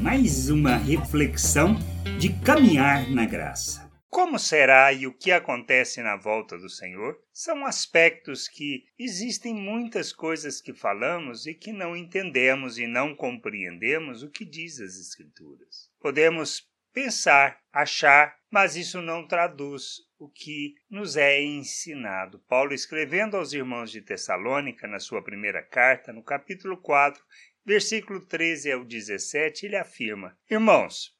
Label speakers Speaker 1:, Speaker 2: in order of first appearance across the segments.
Speaker 1: mais uma reflexão de caminhar na graça.
Speaker 2: Como será e o que acontece na volta do Senhor? São aspectos que existem muitas coisas que falamos e que não entendemos e não compreendemos o que diz as Escrituras. Podemos pensar, achar, mas isso não traduz o que nos é ensinado. Paulo, escrevendo aos irmãos de Tessalônica, na sua primeira carta, no capítulo 4, versículo 13 ao 17, ele afirma: Irmãos,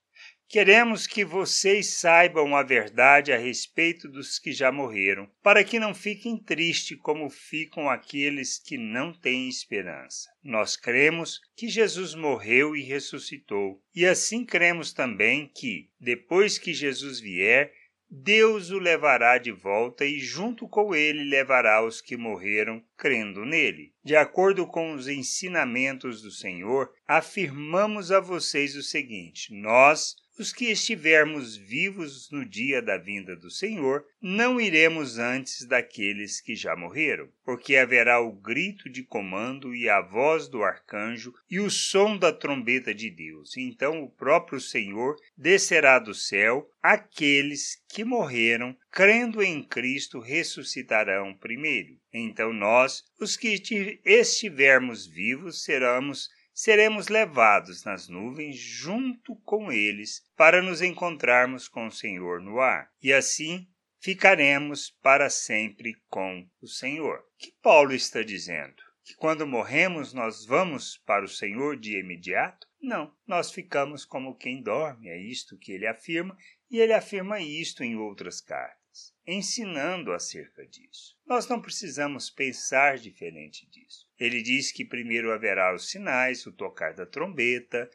Speaker 2: Queremos que vocês saibam a verdade a respeito dos que já morreram, para que não fiquem tristes como ficam aqueles que não têm esperança. Nós cremos que Jesus morreu e ressuscitou, e assim cremos também que, depois que Jesus vier, Deus o levará de volta e, junto com ele, levará os que morreram crendo nele. De acordo com os ensinamentos do Senhor, afirmamos a vocês o seguinte: nós, os que estivermos vivos no dia da vinda do Senhor, não iremos antes daqueles que já morreram, porque haverá o grito de comando e a voz do arcanjo e o som da trombeta de Deus. Então o próprio Senhor descerá do céu, aqueles que morreram, crendo em Cristo, ressuscitarão primeiro. Então nós, os que estivermos vivos, seremos seremos levados nas nuvens junto com eles para nos encontrarmos com o Senhor no ar. E assim ficaremos para sempre com o Senhor. Que Paulo está dizendo? Que quando morremos nós vamos para o Senhor de imediato? Não, nós ficamos como quem dorme, é isto que ele afirma, e ele afirma isto em outras cartas ensinando acerca disso. Nós não precisamos pensar diferente disso. Ele diz que primeiro haverá os sinais, o tocar da trombeta,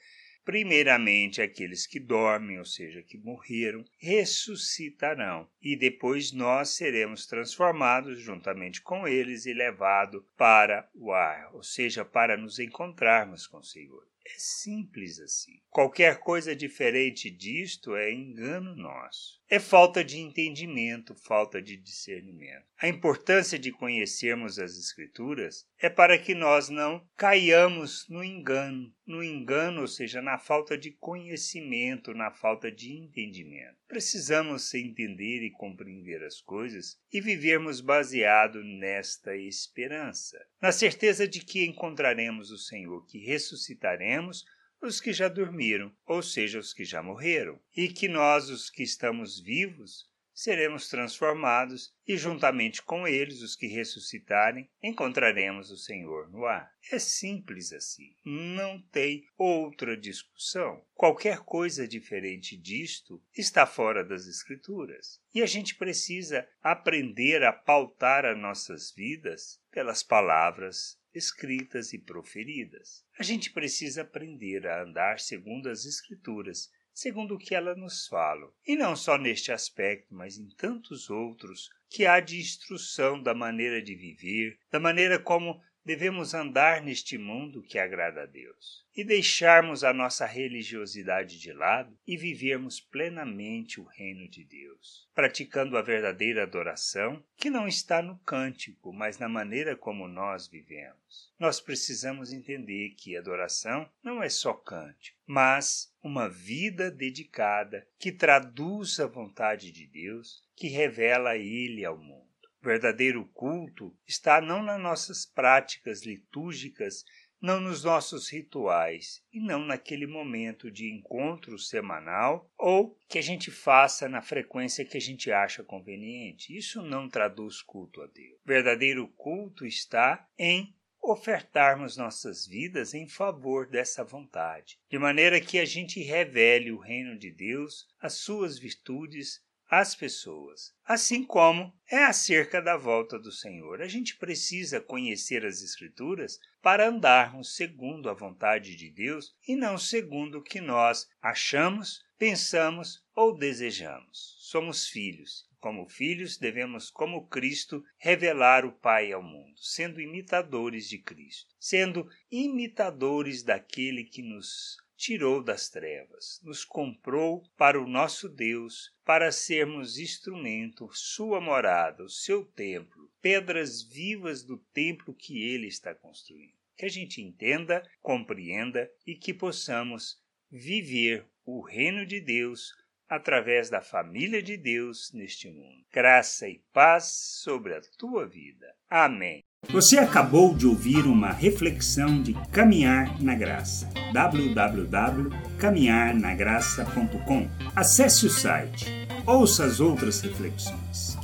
Speaker 2: primeiramente aqueles que dormem, ou seja, que morreram, ressuscitarão, e depois nós seremos transformados juntamente com eles e levados para o ar, ou seja, para nos encontrarmos com o Senhor. É simples assim. Qualquer coisa diferente disto é engano nosso. É falta de entendimento, falta de discernimento. A importância de conhecermos as Escrituras é para que nós não caiamos no engano, no engano, ou seja, na falta de conhecimento, na falta de entendimento. Precisamos entender e compreender as coisas e vivermos baseado nesta esperança, na certeza de que encontraremos o Senhor, que ressuscitaremos os que já dormiram, ou seja, os que já morreram, e que nós, os que estamos vivos, seremos transformados e, juntamente com eles, os que ressuscitarem, encontraremos o Senhor no ar. É simples assim. Não tem outra discussão. Qualquer coisa diferente disto está fora das Escrituras. E a gente precisa aprender a pautar as nossas vidas pelas palavras escritas e proferidas. A gente precisa aprender a andar segundo as Escrituras segundo o que ela nos fala, e não só neste aspecto, mas em tantos outros que há de instrução da maneira de viver, da maneira como devemos andar neste mundo que agrada a Deus e deixarmos a nossa religiosidade de lado e vivermos plenamente o reino de Deus, praticando a verdadeira adoração, que não está no cântico, mas na maneira como nós vivemos. Nós precisamos entender que adoração não é só cântico, mas uma vida dedicada que traduz a vontade de Deus, que revela Ele ao mundo verdadeiro culto está não nas nossas práticas litúrgicas, não nos nossos rituais e não naquele momento de encontro semanal ou que a gente faça na frequência que a gente acha conveniente. Isso não traduz culto a Deus. verdadeiro culto está em ofertarmos nossas vidas em favor dessa vontade, de maneira que a gente revele o reino de Deus, as suas virtudes, às pessoas, assim como é acerca da volta do Senhor. A gente precisa conhecer as Escrituras para andarmos segundo a vontade de Deus e não segundo o que nós achamos, pensamos ou desejamos. Somos filhos. Como filhos, devemos, como Cristo, revelar o Pai ao mundo, sendo imitadores de Cristo, sendo imitadores daquele que nos tirou das trevas, nos comprou para o nosso Deus, para sermos instrumento, sua morada, o seu templo, pedras vivas do templo que ele está construindo. Que a gente entenda, compreenda e que possamos viver o reino de Deus através da família de Deus neste mundo. Graça e paz sobre a tua vida. Amém.
Speaker 1: Você acabou de ouvir uma reflexão de Caminhar na Graça. www.caminharnagraça.com. Acesse o site. Ouça as outras reflexões